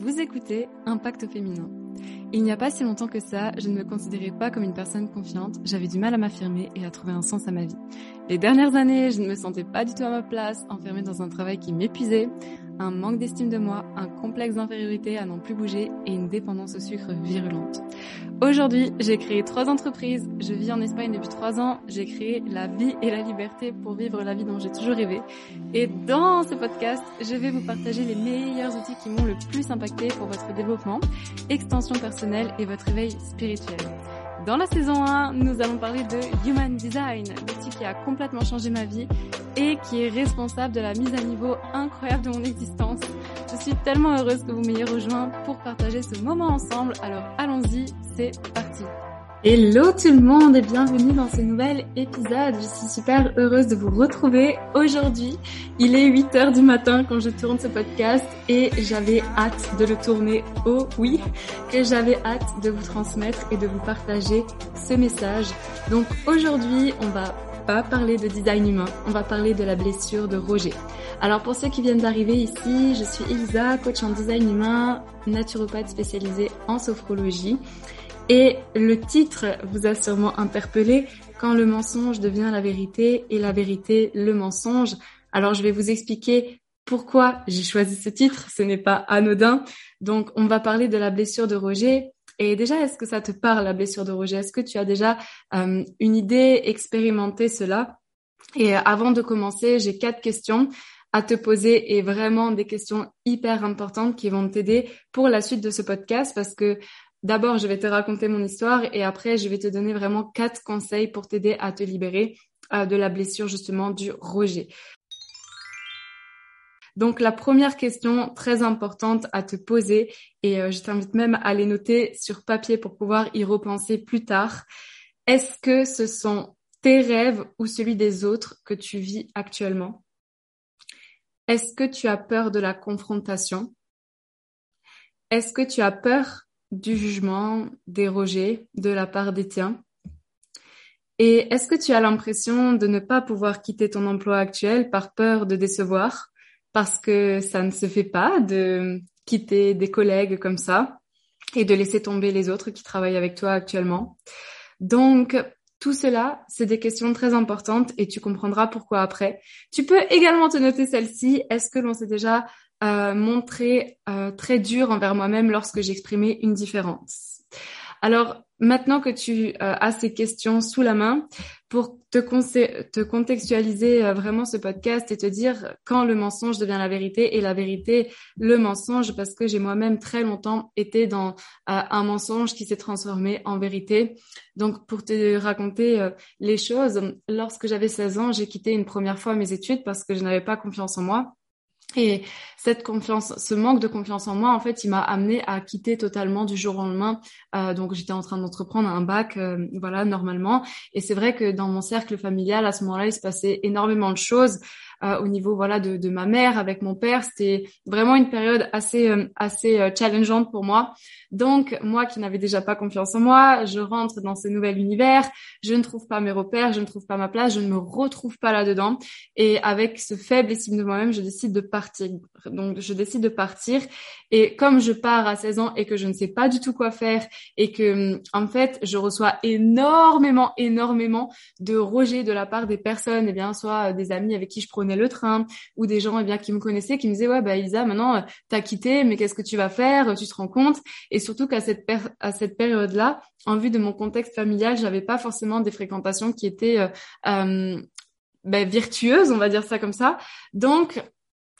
Vous écoutez Impact féminin. Il n'y a pas si longtemps que ça, je ne me considérais pas comme une personne confiante, j'avais du mal à m'affirmer et à trouver un sens à ma vie. Les dernières années, je ne me sentais pas du tout à ma place, enfermée dans un travail qui m'épuisait, un manque d'estime de moi, un complexe d'infériorité à n'en plus bouger et une dépendance au sucre virulente. Aujourd'hui, j'ai créé trois entreprises, je vis en Espagne depuis trois ans, j'ai créé la vie et la liberté pour vivre la vie dont j'ai toujours rêvé. Et dans ce podcast, je vais vous partager les meilleurs outils qui m'ont le plus impacté pour votre développement, extension personnelle et votre éveil spirituel. Dans la saison 1, nous allons parler de Human Design, l'outil qui a complètement changé ma vie et qui est responsable de la mise à niveau incroyable de mon existence. Je suis tellement heureuse que vous m'ayez rejoint pour partager ce moment ensemble. Alors allons-y, c'est parti. Hello tout le monde et bienvenue dans ce nouvel épisode. Je suis super heureuse de vous retrouver aujourd'hui. Il est 8 heures du matin quand je tourne ce podcast et j'avais hâte de le tourner. Oh oui, que j'avais hâte de vous transmettre et de vous partager ce message. Donc aujourd'hui, on va pas parler de design humain, on va parler de la blessure de Roger. Alors pour ceux qui viennent d'arriver ici, je suis Elisa, coach en design humain, naturopathe spécialisée en sophrologie. Et le titre vous a sûrement interpellé quand le mensonge devient la vérité et la vérité le mensonge. Alors je vais vous expliquer pourquoi j'ai choisi ce titre. Ce n'est pas anodin. Donc on va parler de la blessure de Roger. Et déjà, est-ce que ça te parle la blessure de Roger? Est-ce que tu as déjà euh, une idée, expérimenté cela? Et avant de commencer, j'ai quatre questions à te poser et vraiment des questions hyper importantes qui vont t'aider pour la suite de ce podcast parce que D'abord, je vais te raconter mon histoire et après, je vais te donner vraiment quatre conseils pour t'aider à te libérer euh, de la blessure justement du rejet. Donc la première question très importante à te poser, et euh, je t'invite même à les noter sur papier pour pouvoir y repenser plus tard, est-ce que ce sont tes rêves ou celui des autres que tu vis actuellement? Est-ce que tu as peur de la confrontation? Est-ce que tu as peur du jugement, des rejets de la part des tiens? Et est-ce que tu as l'impression de ne pas pouvoir quitter ton emploi actuel par peur de décevoir? Parce que ça ne se fait pas de quitter des collègues comme ça et de laisser tomber les autres qui travaillent avec toi actuellement. Donc, tout cela, c'est des questions très importantes et tu comprendras pourquoi après. Tu peux également te noter celle-ci. Est-ce que l'on s'est déjà euh, montré euh, très dur envers moi-même lorsque j'exprimais une différence? Alors maintenant que tu euh, as ces questions sous la main, pour te, te contextualiser euh, vraiment ce podcast et te dire quand le mensonge devient la vérité et la vérité le mensonge, parce que j'ai moi-même très longtemps été dans un mensonge qui s'est transformé en vérité. Donc pour te raconter les choses, lorsque j'avais 16 ans, j'ai quitté une première fois mes études parce que je n'avais pas confiance en moi. Et cette confiance, ce manque de confiance en moi, en fait, il m'a amené à quitter totalement du jour au lendemain. Euh, donc, j'étais en train d'entreprendre un bac, euh, voilà, normalement. Et c'est vrai que dans mon cercle familial, à ce moment-là, il se passait énormément de choses. Euh, au niveau voilà de, de, ma mère avec mon père. C'était vraiment une période assez euh, assez euh, challengeante pour moi. Donc moi qui n'avais déjà pas confiance en moi, je rentre dans ce nouvel univers, je ne trouve pas mes repères, je ne trouve pas ma place, je ne me retrouve pas là-dedans. Et avec ce faible estime de moi-même, je décide de partir. Donc je décide de partir. Et comme je pars à 16 ans et que je ne sais pas du tout quoi faire et que en fait je reçois énormément énormément de rejets de la part des personnes, et eh bien soit des amis avec qui je prenais le train. Ou des gens eh bien qui me connaissaient qui me disaient ouais bah Isa maintenant euh, t'as quitté mais qu'est-ce que tu vas faire? Tu te rends compte? Et surtout qu'à cette à cette période là en vue de mon contexte familial j'avais pas forcément des fréquentations qui étaient euh, euh ben, virtueuses on va dire ça comme ça. Donc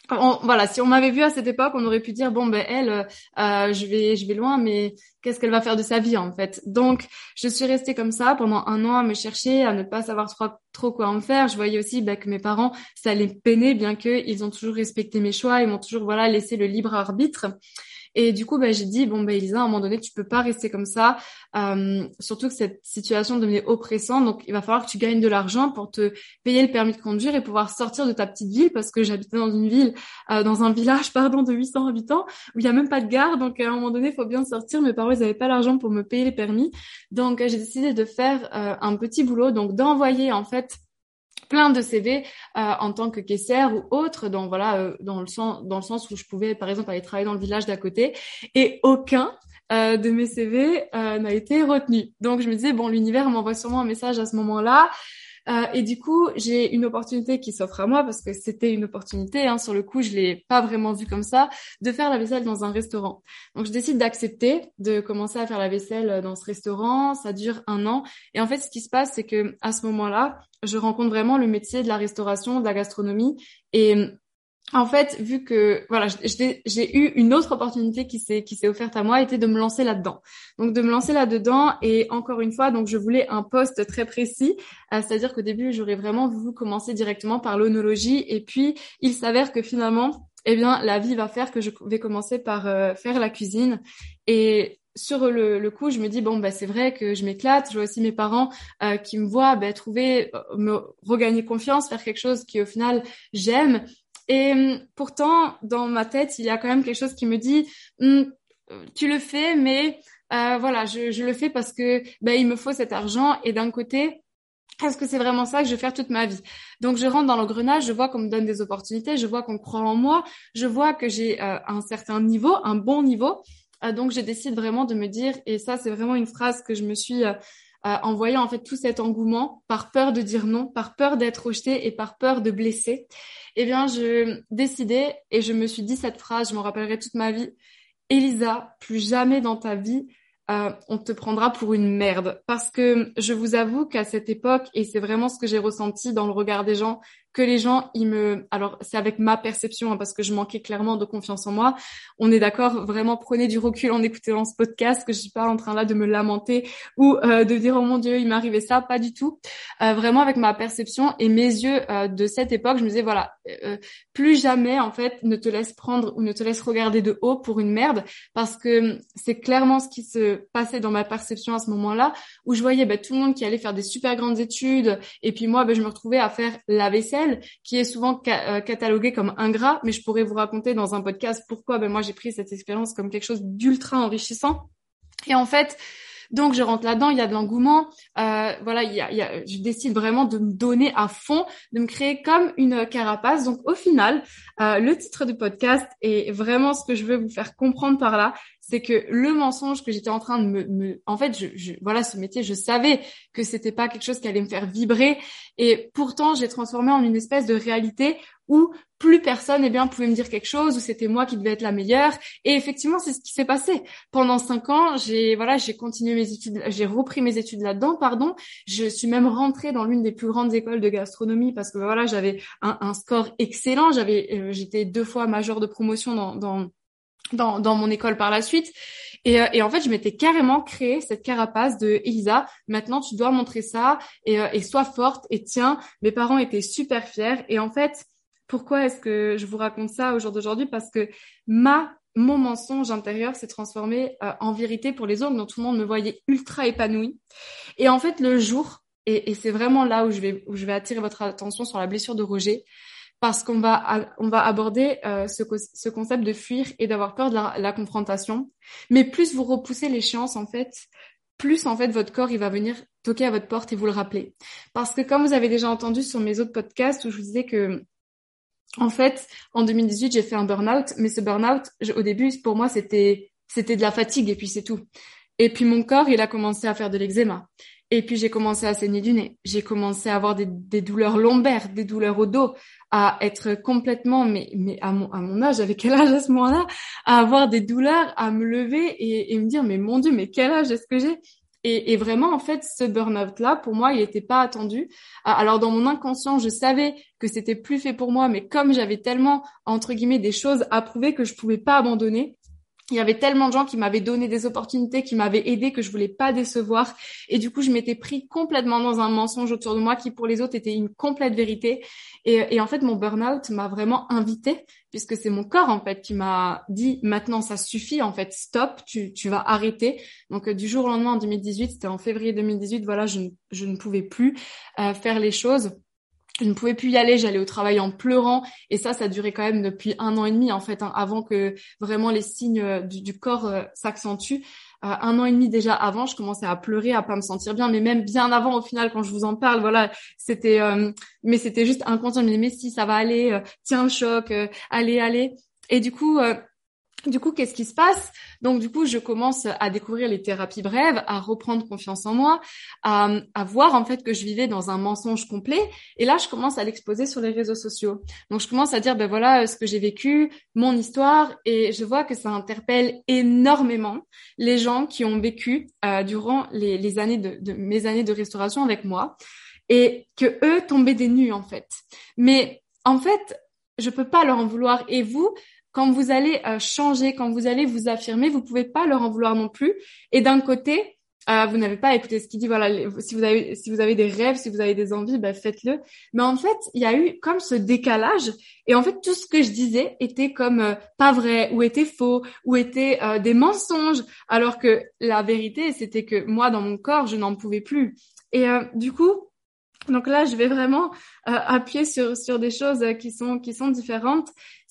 voilà, si on m'avait vu à cette époque, on aurait pu dire bon ben elle, euh, je vais je vais loin, mais qu'est-ce qu'elle va faire de sa vie en fait? Donc je suis restée comme ça pendant un an à me chercher, à ne pas savoir trop, trop quoi en faire. Je voyais aussi ben, que mes parents ça les peinait, bien que ils ont toujours respecté mes choix, ils m'ont toujours voilà laissé le libre arbitre. Et du coup, bah, j'ai dit, bon, bah, Elisa, à un moment donné, tu peux pas rester comme ça, euh, surtout que cette situation devenait oppressante. Donc, il va falloir que tu gagnes de l'argent pour te payer le permis de conduire et pouvoir sortir de ta petite ville parce que j'habitais dans une ville, euh, dans un village, pardon, de 800 habitants où il y a même pas de gare. Donc, à un moment donné, il faut bien sortir. Mes parents, ils avaient pas l'argent pour me payer les permis. Donc, j'ai décidé de faire euh, un petit boulot, donc d'envoyer, en fait, plein de CV euh, en tant que caissière ou autre dans voilà euh, dans le sens dans le sens où je pouvais par exemple aller travailler dans le village d'à côté et aucun euh, de mes CV n'a été retenu. Donc je me disais bon l'univers m'envoie sûrement un message à ce moment-là euh, et du coup, j'ai une opportunité qui s'offre à moi parce que c'était une opportunité. Hein, sur le coup, je l'ai pas vraiment vu comme ça, de faire la vaisselle dans un restaurant. Donc, je décide d'accepter de commencer à faire la vaisselle dans ce restaurant. Ça dure un an. Et en fait, ce qui se passe, c'est que à ce moment-là, je rencontre vraiment le métier de la restauration, de la gastronomie. Et en fait, vu que voilà, j'ai eu une autre opportunité qui s'est qui s'est offerte à moi, était de me lancer là-dedans. Donc de me lancer là-dedans et encore une fois, donc je voulais un poste très précis, euh, c'est-à-dire qu'au début j'aurais vraiment voulu commencer directement par l'onologie et puis il s'avère que finalement, eh bien la vie va faire que je vais commencer par euh, faire la cuisine et sur le, coup, je me dis bon bah c'est vrai que je m'éclate. Je vois aussi mes parents euh, qui me voient bah, trouver, me regagner confiance, faire quelque chose qui au final j'aime et hum, pourtant, dans ma tête, il y a quand même quelque chose qui me dit, hum, tu le fais, mais euh, voilà, je, je, le fais parce que ben, il me faut cet argent. Et d'un côté, est-ce que c'est vraiment ça que je vais faire toute ma vie? Donc je rentre dans l'engrenage, je vois qu'on me donne des opportunités, je vois qu'on croit en moi, je vois que j'ai euh, un certain niveau, un bon niveau. Euh, donc je décide vraiment de me dire, et ça c'est vraiment une phrase que je me suis euh, en voyant en fait tout cet engouement, par peur de dire non, par peur d'être rejeté et par peur de blesser eh bien, je décidais et je me suis dit cette phrase, je m'en rappellerai toute ma vie. Elisa, plus jamais dans ta vie, euh, on te prendra pour une merde. Parce que je vous avoue qu'à cette époque, et c'est vraiment ce que j'ai ressenti dans le regard des gens, que les gens, ils me, alors c'est avec ma perception, hein, parce que je manquais clairement de confiance en moi. On est d'accord, vraiment prenez du recul en écoutant ce podcast, que je suis pas en train là de me lamenter ou euh, de dire oh mon dieu, il m'est arrivé ça, pas du tout. Euh, vraiment avec ma perception et mes yeux euh, de cette époque, je me disais voilà, plus jamais en fait ne te laisse prendre ou ne te laisse regarder de haut pour une merde, parce que c'est clairement ce qui se passait dans ma perception à ce moment-là, où je voyais bah, tout le monde qui allait faire des super grandes études, et puis moi, bah, je me retrouvais à faire la vaisselle qui est souvent euh, catalogué comme ingrat, mais je pourrais vous raconter dans un podcast pourquoi ben moi j'ai pris cette expérience comme quelque chose d'ultra enrichissant. Et en fait, donc je rentre là-dedans, il y a de l'engouement, euh, voilà, je décide vraiment de me donner à fond, de me créer comme une carapace. Donc au final, euh, le titre du podcast est vraiment ce que je veux vous faire comprendre par là, c'est que le mensonge que j'étais en train de me, me en fait, je, je, voilà, ce métier, je savais que c'était pas quelque chose qui allait me faire vibrer, et pourtant j'ai transformé en une espèce de réalité où plus personne eh bien pouvait me dire quelque chose où c'était moi qui devais être la meilleure et effectivement c'est ce qui s'est passé pendant cinq ans j'ai voilà j'ai continué mes études j'ai repris mes études là-dedans pardon je suis même rentrée dans l'une des plus grandes écoles de gastronomie parce que voilà j'avais un, un, score excellent j'avais euh, j'étais deux fois major de promotion dans, dans dans, dans mon école par la suite. Et, euh, et en fait, je m'étais carrément créé cette carapace de Elisa. Maintenant, tu dois montrer ça et, euh, et sois forte. Et tiens, mes parents étaient super fiers. Et en fait, pourquoi est-ce que je vous raconte ça au jour d'aujourd'hui? Parce que ma mon mensonge intérieur s'est transformé euh, en vérité pour les autres, dont tout le monde me voyait ultra épanouie. Et en fait, le jour, et, et c'est vraiment là où je vais où je vais attirer votre attention sur la blessure de Roger, parce qu'on va on va aborder euh, ce, ce concept de fuir et d'avoir peur de la, la, confrontation. Mais plus vous repoussez l'échéance, en fait, plus en fait votre corps il va venir toquer à votre porte et vous le rappeler. Parce que comme vous avez déjà entendu sur mes autres podcasts où je vous disais que en fait, en 2018, j'ai fait un burn-out, mais ce burn-out, au début, pour moi, c'était c'était de la fatigue et puis c'est tout. Et puis mon corps, il a commencé à faire de l'eczéma. Et puis j'ai commencé à saigner du nez. J'ai commencé à avoir des, douleurs lombaires, des douleurs au dos, à être complètement, mais, mais à mon, âge, avec quel âge à ce moment-là, à avoir des douleurs, à me lever et me dire, mais mon Dieu, mais quel âge est-ce que j'ai? Et, et, vraiment, en fait, ce burn-out-là, pour moi, il n'était pas attendu. Ah, alors, dans mon inconscient, je savais que c'était plus fait pour moi, mais comme j'avais tellement, entre guillemets, des choses à prouver que je pouvais pas abandonner, il y avait tellement de gens qui m'avaient donné des opportunités, qui m'avaient aidé, que je voulais pas décevoir. Et du coup, je m'étais pris complètement dans un mensonge autour de moi qui, pour les autres, était une complète vérité. Et, et en fait, mon burn-out m'a vraiment invité, puisque c'est mon corps, en fait, qui m'a dit, maintenant, ça suffit, en fait, stop, tu, tu vas arrêter. Donc, euh, du jour au lendemain, en 2018, c'était en février 2018, voilà, je, je ne pouvais plus euh, faire les choses je ne pouvais plus y aller, j'allais au travail en pleurant et ça, ça durait quand même depuis un an et demi en fait, hein, avant que vraiment les signes euh, du, corps euh, s'accentuent. Euh, un an et demi déjà avant, je commençais à pleurer, à pas me sentir bien, mais même bien avant au final quand je vous en parle, voilà, c'était, mais c'était juste inconscient. Disais mais si ça va aller, tiens le choc, allez allez. Et du coup, du coup, qu'est-ce qui se passe? Donc, du coup, je commence à découvrir les thérapies brèves, à reprendre confiance en moi, à, voir en fait que je vivais dans un mensonge complet. Et là, je commence à l'exposer sur les réseaux sociaux. Donc, je commence à dire, ben voilà, ce que j'ai vécu, mon histoire, et je vois que ça interpelle énormément les gens qui ont vécu euh, durant les, années de, de mes années de restauration avec moi, et que eux tombaient des nues en fait. Mais en fait, je peux pas leur en vouloir. Et vous, quand vous allez euh, changer, quand vous allez vous affirmer, vous pouvez pas leur en vouloir non plus. Et d'un côté, euh, vous n'avez pas écouté ce qu'il dit. Voilà, si vous avez si vous avez des rêves, si vous avez des envies, ben faites-le. Mais en fait, il y a eu comme ce décalage. Et en fait, tout ce que je disais était comme euh, pas vrai, ou était faux, ou était des mensonges. Alors que la vérité, c'était que moi, dans mon corps, je n'en pouvais plus. Et du coup, donc là, je vais vraiment appuyer sur sur des choses qui sont qui sont différentes.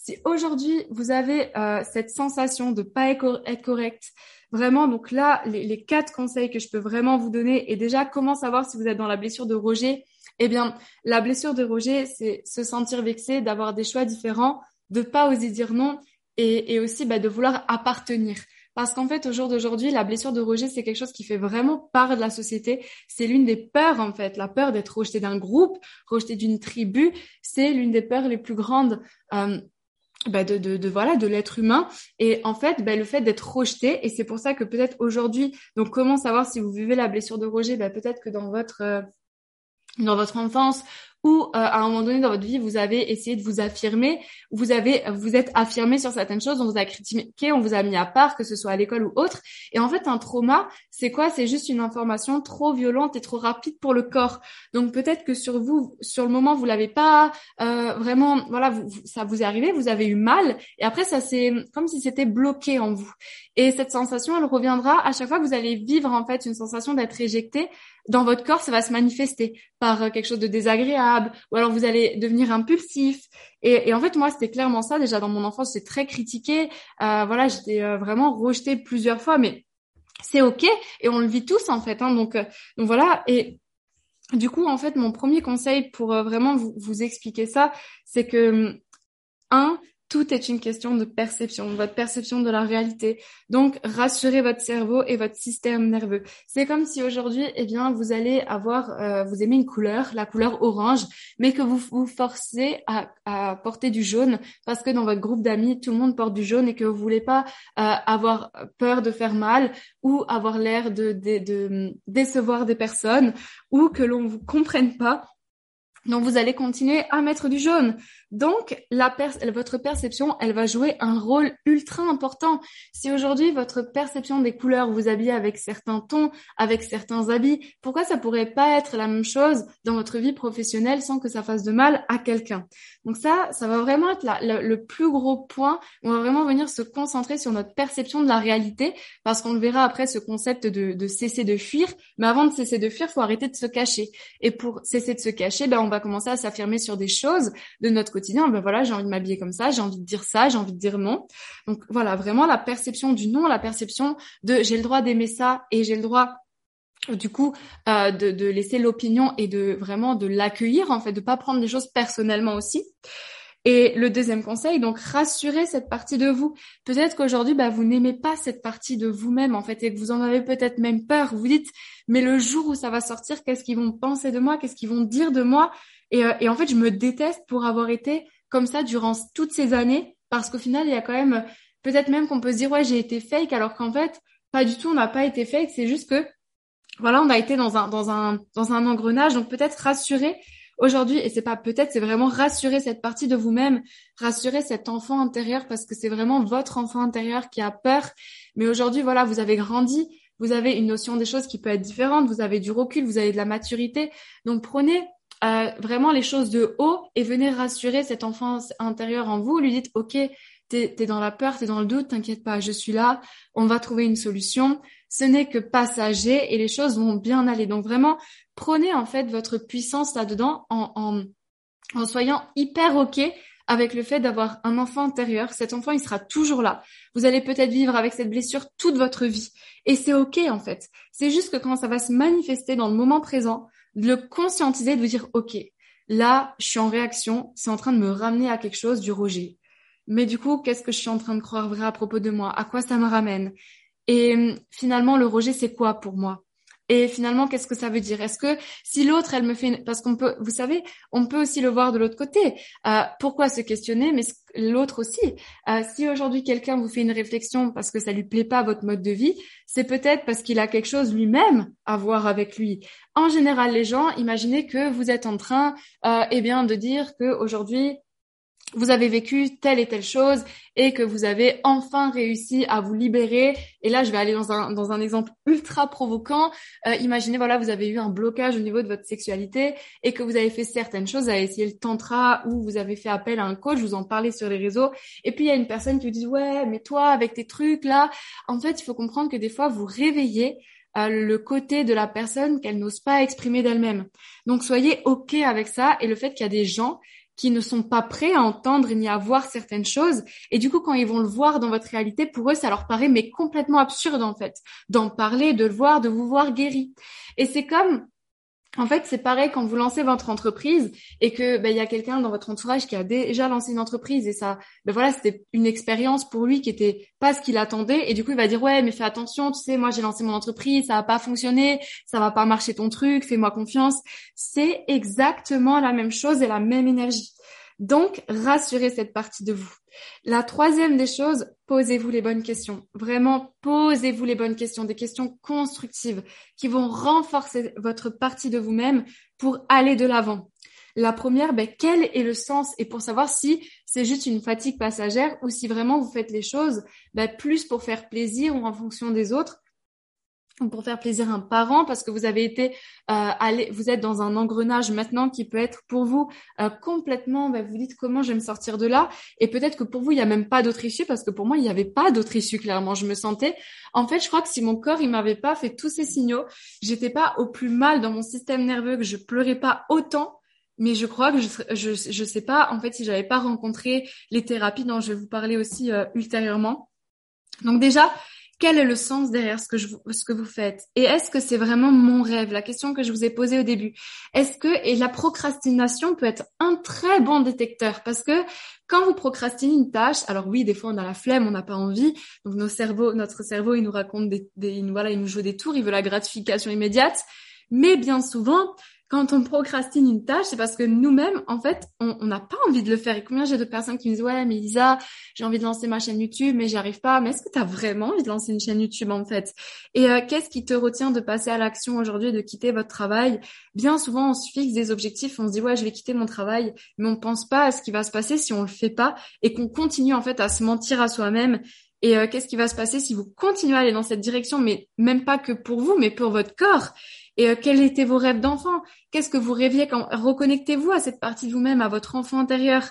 Si aujourd'hui vous avez euh, cette sensation de pas être correct, vraiment, donc là, les, quatre conseils que je peux vraiment vous donner, et déjà, comment savoir si vous êtes dans la blessure de rejet Eh bien, la blessure de rejet, c'est se sentir vexé, d'avoir des choix différents, de pas oser dire non, et, aussi bah, de vouloir appartenir. Parce qu'en fait, au jour d'aujourd'hui, la blessure de rejet, c'est quelque chose qui fait vraiment part de la société. C'est l'une des peurs, en fait. La peur d'être rejeté d'un groupe, rejeté d'une tribu, c'est l'une des peurs les plus grandes. Euh, bah de, de, de, voilà de l'être humain. Et en fait bah, le fait d'être rejeté et c'est pour ça que peut-être aujourd'hui donc comment savoir si vous vivez la blessure de rejet? Bah, peut-être que dans votre euh, dans votre enfance ou euh, à un moment donné dans votre vie, vous avez essayé de vous affirmer, vous avez vous êtes affirmé sur certaines choses, on vous a critiqué, on vous a mis à part, que ce soit à l'école ou autre. Et en fait, un trauma, c'est quoi? C'est juste une information trop violente et trop rapide pour le corps. Donc peut-être que sur vous, sur le moment, vous l'avez pas euh, vraiment, voilà, vous, ça vous est arrivé, vous avez eu mal, et après ça c'est comme si c'était bloqué en vous. Et cette sensation, elle reviendra à chaque fois que vous allez vivre en fait une sensation d'être éjecté dans votre corps, ça va se manifester par euh, quelque chose de désagréable, ou alors vous allez devenir impulsif. Et, et en fait, moi, c'était clairement ça. Déjà dans mon enfance, c'est très critiqué. Euh, voilà, j'étais euh, vraiment rejetée plusieurs fois, mais c'est ok et on le vit tous en fait. Hein, donc, euh, donc voilà. Et du coup, en fait, mon premier conseil pour vraiment vous, vous expliquer ça, c'est que un, tout est une question de perception, votre perception de la réalité. Donc, rassurez votre cerveau et votre système nerveux. C'est comme si aujourd'hui, eh bien, vous allez avoir, euh, vous aimez une couleur, la couleur orange, mais que vous vous forcez à, à porter du jaune parce que dans votre groupe d'amis, tout le monde porte du jaune et que vous voulez pas euh, avoir peur de faire mal ou avoir l'air de, de, de décevoir des personnes ou que l'on vous comprenne pas donc vous allez continuer à mettre du jaune. Donc la votre perception, elle va jouer un rôle ultra important. Si aujourd'hui votre perception des couleurs vous habille avec certains tons, avec certains habits, pourquoi ça pourrait pas être la même chose dans votre vie professionnelle sans que ça fasse de mal à quelqu'un? Donc ça, ça va vraiment être le plus gros point. On va vraiment venir se concentrer sur notre perception de la réalité parce qu'on le verra après ce concept de, de cesser de fuir. Mais avant de cesser de fuir, faut arrêter de se cacher. Et pour cesser de se cacher, ben on va commencer à s'affirmer sur des choses de notre quotidien. Ben voilà, j'ai envie de m'habiller comme ça, j'ai envie de dire ça, j'ai envie de dire non. Donc voilà, vraiment la perception du non, la perception de j'ai le droit d'aimer ça et j'ai le droit du coup euh, de, de laisser l'opinion et de vraiment de l'accueillir en fait, de pas prendre les choses personnellement aussi. Et le deuxième conseil, donc rassurer cette partie de vous. Peut-être qu'aujourd'hui, bah, vous n'aimez pas cette partie de vous-même en fait et que vous en avez peut-être même peur. Vous dites, mais le jour où ça va sortir, qu'est-ce qu'ils vont penser de moi? Qu'est-ce qu'ils vont dire de moi? Et, euh, et en fait, je me déteste pour avoir été comme ça durant toutes ces années parce qu'au final, il y a quand même peut-être même qu'on peut se dire ouais, j'ai été fake alors qu'en fait, pas du tout, on n'a pas été fake. C'est juste que voilà, on a été dans un dans un dans un engrenage. Donc peut-être rassurer aujourd'hui, et c'est pas peut-être, c'est vraiment rassurer cette partie de vous-même, rassurer cet enfant intérieur parce que c'est vraiment votre enfant intérieur qui a peur. Mais aujourd'hui, voilà, vous avez grandi, vous avez une notion des choses qui peut être différente, vous avez du recul, vous avez de la maturité. Donc prenez euh, vraiment les choses de haut et venez rassurer cet enfant intérieur en vous. Lui dites, OK, t'es es dans la peur, t'es dans le doute, t'inquiète pas, je suis là, on va trouver une solution. Ce n'est que passager et les choses vont bien aller. Donc vraiment, prenez en fait votre puissance là-dedans en, en, en soyant hyper OK avec le fait d'avoir un enfant intérieur. Cet enfant, il sera toujours là. Vous allez peut-être vivre avec cette blessure toute votre vie. Et c'est OK, en fait. C'est juste que quand ça va se manifester dans le moment présent, de le conscientiser, de vous dire, OK, là, je suis en réaction, c'est en train de me ramener à quelque chose du rejet. Mais du coup, qu'est-ce que je suis en train de croire vrai à propos de moi? À quoi ça me ramène? Et finalement, le rejet, c'est quoi pour moi? Et finalement, qu'est-ce que ça veut dire? Est-ce que si l'autre, elle me fait, parce qu'on peut, vous savez, on peut aussi le voir de l'autre côté. Euh, pourquoi se questionner, mais l'autre aussi. Euh, si aujourd'hui quelqu'un vous fait une réflexion parce que ça lui plaît pas votre mode de vie, c'est peut-être parce qu'il a quelque chose lui-même à voir avec lui. En général, les gens, imaginez que vous êtes en train, euh, eh bien, de dire que aujourd'hui vous avez vécu telle et telle chose et que vous avez enfin réussi à vous libérer. Et là, je vais aller dans un, dans un exemple ultra provoquant. Euh, imaginez, voilà, vous avez eu un blocage au niveau de votre sexualité et que vous avez fait certaines choses, vous avez essayé le tantra ou vous avez fait appel à un coach, vous en parlez sur les réseaux. Et puis, il y a une personne qui vous dit, ouais, mais toi, avec tes trucs là, en fait, il faut comprendre que des fois, vous réveillez euh, le côté de la personne qu'elle n'ose pas exprimer d'elle-même. Donc soyez OK avec ça et le fait qu'il y a des gens qui ne sont pas prêts à entendre ni à voir certaines choses. Et du coup, quand ils vont le voir dans votre réalité, pour eux, ça leur paraît mais complètement absurde en fait, d'en parler, de le voir, de vous voir guéri. Et c'est comme en fait, c'est pareil quand vous lancez votre entreprise et que ben, il y a quelqu'un dans votre entourage qui a déjà lancé une entreprise et ça, ben voilà, c'était une expérience pour lui qui était pas ce qu'il attendait et du coup il va dire ouais mais fais attention, tu sais moi j'ai lancé mon entreprise, ça va pas fonctionner, ça va pas marcher ton truc, fais-moi confiance. C'est exactement la même chose et la même énergie. Donc, rassurez cette partie de vous. La troisième des choses, posez-vous les bonnes questions. Vraiment, posez-vous les bonnes questions, des questions constructives qui vont renforcer votre partie de vous-même pour aller de l'avant. La première, ben, quel est le sens? Et pour savoir si c'est juste une fatigue passagère ou si vraiment vous faites les choses ben, plus pour faire plaisir ou en fonction des autres pour faire plaisir à un parent parce que vous avez été euh, allé, vous êtes dans un engrenage maintenant qui peut être pour vous euh, complètement, bah, vous dites comment je vais me sortir de là? Et peut-être que pour vous il n'y a même pas d'autre issue parce que pour moi il n'y avait pas d'autre issue clairement. Je me sentais, en fait, je crois que si mon corps il m'avait pas fait tous ces signaux, j'étais pas au plus mal dans mon système nerveux, que je pleurais pas autant. Mais je crois que je, je, je sais pas, en fait, si j'avais pas rencontré les thérapies dont je vais vous parler aussi euh, ultérieurement. Donc déjà, quel est le sens derrière ce que, je, ce que vous faites? Et est-ce que c'est vraiment mon rêve? La question que je vous ai posée au début. Est-ce que et la procrastination peut être un très bon détecteur? Parce que quand vous procrastinez une tâche, alors oui, des fois on a la flemme, on n'a pas envie, donc nos cerveaux, notre cerveau, il nous raconte des, des voilà, il nous joue des tours, il veut la gratification immédiate, mais bien souvent, quand on procrastine une tâche, c'est parce que nous-mêmes, en fait, on n'a pas envie de le faire. Et combien j'ai de personnes qui me disent, ouais, mais Lisa, j'ai envie de lancer ma chaîne YouTube, mais j'y arrive pas. Mais est-ce que tu as vraiment envie de lancer une chaîne YouTube, en fait? Et euh, qu'est-ce qui te retient de passer à l'action aujourd'hui, de quitter votre travail? Bien souvent, on se fixe des objectifs, on se dit, ouais, je vais quitter mon travail, mais on pense pas à ce qui va se passer si on le fait pas et qu'on continue, en fait, à se mentir à soi-même et euh, qu'est-ce qui va se passer si vous continuez à aller dans cette direction, mais même pas que pour vous, mais pour votre corps? Et euh, quels étaient vos rêves d'enfant? Qu'est-ce que vous rêviez quand reconnectez-vous à cette partie de vous-même, à votre enfant intérieur?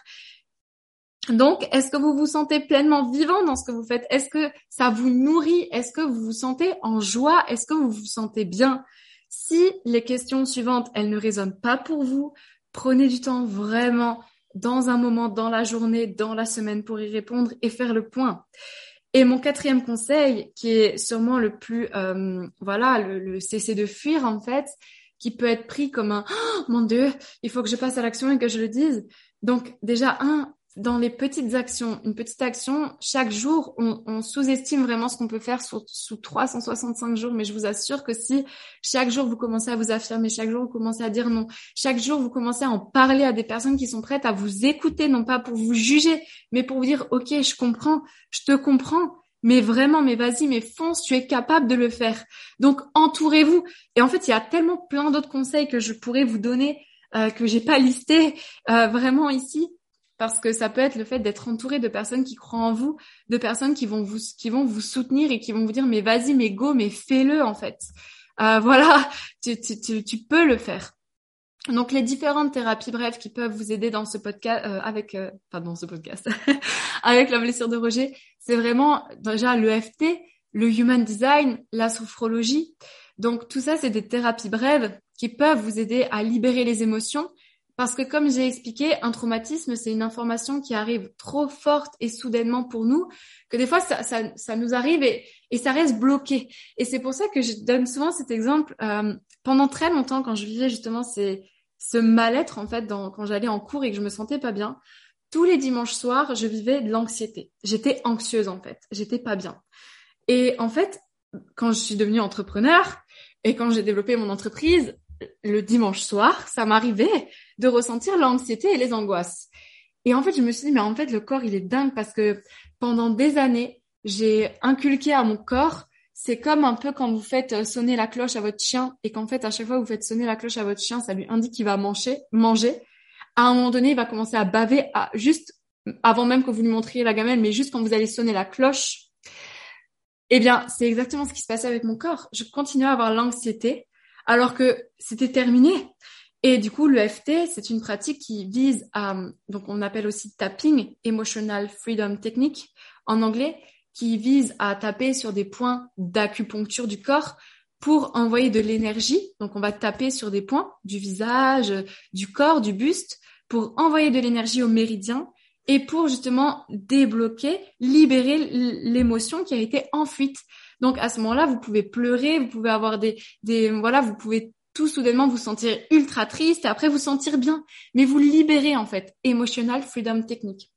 Donc, est-ce que vous vous sentez pleinement vivant dans ce que vous faites? Est-ce que ça vous nourrit? Est-ce que vous vous sentez en joie? Est-ce que vous vous sentez bien? Si les questions suivantes, elles ne résonnent pas pour vous, prenez du temps vraiment dans un moment, dans la journée, dans la semaine pour y répondre et faire le point. Et mon quatrième conseil, qui est sûrement le plus, euh, voilà, le, cesser de fuir en fait, qui peut être pris comme un oh, mon Dieu, il faut que je passe à l'action et que je le dise. Donc déjà un, dans les petites actions, une petite action, chaque jour, on, on sous-estime vraiment ce qu'on peut faire sous, sous 365 jours. Mais je vous assure que si chaque jour vous commencez à vous affirmer, chaque jour vous commencez à dire non, chaque jour vous commencez à en parler à des personnes qui sont prêtes à vous écouter, non pas pour vous juger, mais pour vous dire, OK, je comprends, je te comprends. Mais vraiment, mais vas-y, mais fonce, tu es capable de le faire. Donc, entourez-vous. Et en fait, il y a tellement plein d'autres conseils que je pourrais vous donner euh, que j'ai pas listé euh, vraiment ici parce que ça peut être le fait d'être entouré de personnes qui croient en vous, de personnes qui vont vous qui vont vous soutenir et qui vont vous dire mais vas-y mais go mais fais-le en fait. Euh, voilà, tu, tu, tu, tu, peux le faire. Donc les différentes thérapies brèves qui peuvent vous aider dans ce podcast euh, avec euh, enfin dans ce podcast avec la blessure de Roger, c'est vraiment déjà l'EFT, le human design, la sophrologie. Donc tout ça c'est des thérapies brèves qui peuvent vous aider à libérer les émotions Parce que comme j'ai expliqué, un traumatisme, c'est une information qui arrive trop forte et soudainement pour nous, que des fois, ça, ça, ça nous arrive et, et, ça reste bloqué. Et c'est pour ça que je donne souvent cet exemple. Euh, pendant très longtemps, quand je vivais justement ces, ce mal-être, en fait, dans, quand j'allais en cours et que je me sentais pas bien, tous les dimanches soirs, je vivais de l'anxiété. J'étais anxieuse, en fait. J'étais pas bien. Et en fait, quand je suis devenue entrepreneur et quand j'ai développé mon entreprise, le dimanche soir, ça m'arrivait de ressentir l'anxiété et les angoisses. Et en fait, je me suis dit, mais en fait, le corps, il est dingue parce que pendant des années, j'ai inculqué à mon corps, c'est comme un peu quand vous faites euh, sonner la cloche à votre chien et qu'en fait, à chaque fois que vous faites sonner la cloche à votre chien, ça lui indique qu'il va manger, manger. À un moment donné, il va commencer à baver à, juste avant même que vous lui montriez la gamelle, mais juste quand vous allez sonner la cloche. Eh bien, c'est exactement ce qui se passait avec mon corps. Je continuais à avoir l'anxiété alors que c'était terminé. Et du coup, l'EFT, c'est une pratique qui vise à, donc on appelle aussi tapping, Emotional Freedom Technique en anglais, qui vise à taper sur des points d'acupuncture du corps pour envoyer de l'énergie. Donc on va taper sur des points du visage, du corps, du buste, pour envoyer de l'énergie au méridien et pour justement débloquer, libérer l'émotion qui a été en fuite. Donc à ce moment-là, vous pouvez pleurer, vous pouvez avoir des, des voilà, vous pouvez tout soudainement vous sentir ultra triste et après vous sentir bien. Mais vous libérez en fait. Emotional Freedom Technique.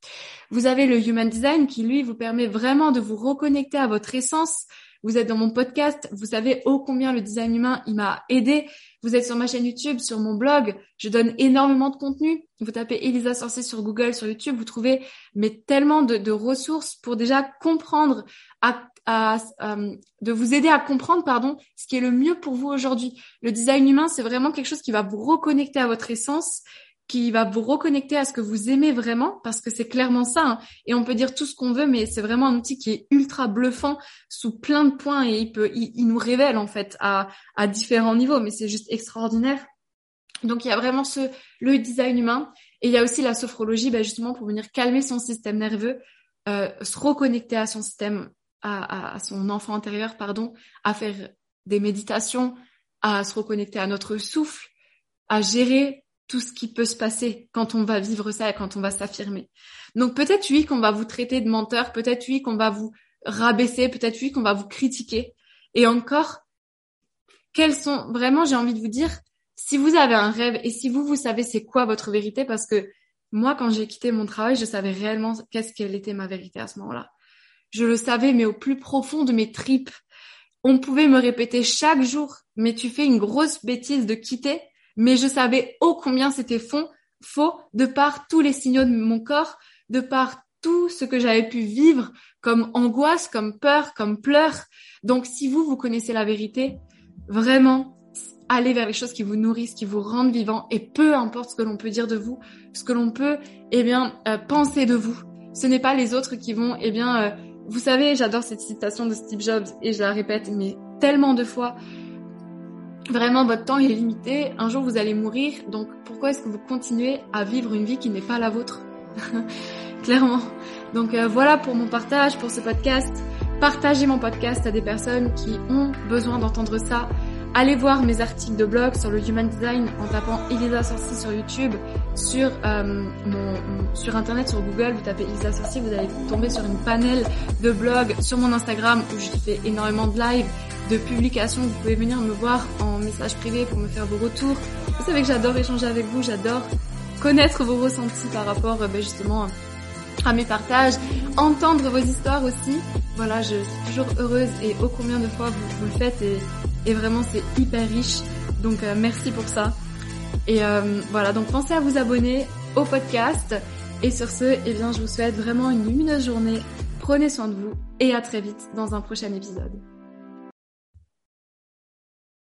Vous avez le Human Design qui lui vous permet vraiment de vous reconnecter à votre essence. Vous êtes dans mon podcast, vous savez ô combien le design humain il m'a aidé. Vous êtes sur ma chaîne YouTube, sur mon blog, je donne énormément de contenu. Vous tapez Elisa Sorcier sur Google, sur YouTube, vous trouvez mais tellement de, ressources pour déjà comprendre euh, de vous aider à comprendre, pardon, ce qui est le mieux pour vous aujourd'hui. Le design humain, c'est vraiment quelque chose qui va vous reconnecter à votre essence, qui va vous reconnecter à ce que vous aimez vraiment, parce que c'est clairement ça. Hein. Et on peut dire tout ce qu'on veut, mais c'est vraiment un outil qui est ultra bluffant sous plein de points et il peut, il, nous révèle en fait à, à différents niveaux. Mais c'est juste extraordinaire. Donc il y a vraiment ce le design humain et il y a aussi la sophrologie, bah, justement pour venir calmer son système nerveux, euh, se reconnecter à son système à, son enfant intérieur, pardon, à faire des méditations, à se reconnecter à notre souffle, à gérer tout ce qui peut se passer quand on va vivre ça et quand on va s'affirmer. Donc peut-être oui qu'on va vous traiter de menteur, peut-être oui qu'on va vous rabaisser, peut-être oui qu'on va vous critiquer. Et encore, quels sont vraiment, j'ai envie de vous dire, si vous avez un rêve et si vous, vous savez c'est quoi votre vérité, parce que moi, quand j'ai quitté mon travail, je savais réellement qu'est-ce qu'elle était ma vérité à ce moment-là. Je le savais, mais au plus profond de mes tripes. On pouvait me répéter chaque jour, mais tu fais une grosse bêtise de quitter, mais je savais ô combien c'était faux, de par tous les signaux de mon corps, de par tout ce que j'avais pu vivre comme angoisse, comme peur, comme pleurs. Donc, si vous, vous connaissez la vérité, vraiment, allez vers les choses qui vous nourrissent, qui vous rendent vivant, et peu importe ce que l'on peut dire de vous, ce que l'on peut, eh bien, euh, penser de vous. Ce n'est pas les autres qui vont, eh bien, euh, vous savez, j'adore cette citation de Steve Jobs et je la répète mais tellement de fois. Vraiment, votre temps est limité. Un jour, vous allez mourir. Donc, pourquoi est-ce que vous continuez à vivre une vie qui n'est pas la vôtre Clairement. Donc, euh, voilà pour mon partage, pour ce podcast. Partagez mon podcast à des personnes qui ont besoin d'entendre ça. Allez voir mes articles de blog sur le Human Design en tapant Elisa Sorcier sur YouTube, sur euh, mon, sur internet, sur Google, vous tapez Elisa Sorcier, vous allez tomber sur une panel de blog sur mon Instagram où je fais énormément de live, de publications. Vous pouvez venir me voir en message privé pour me faire vos retours. Vous savez que j'adore échanger avec vous, j'adore connaître vos ressentis par rapport ben, justement à mes partages, entendre vos histoires aussi. Voilà, je suis toujours heureuse et ô combien de fois vous, le faites et et vraiment c'est hyper riche. Donc euh, merci pour ça. Et euh, voilà, donc pensez à vous abonner au podcast. Et sur ce, eh bien, je vous souhaite vraiment une lumineuse journée. Prenez soin de vous et à très vite dans un prochain épisode.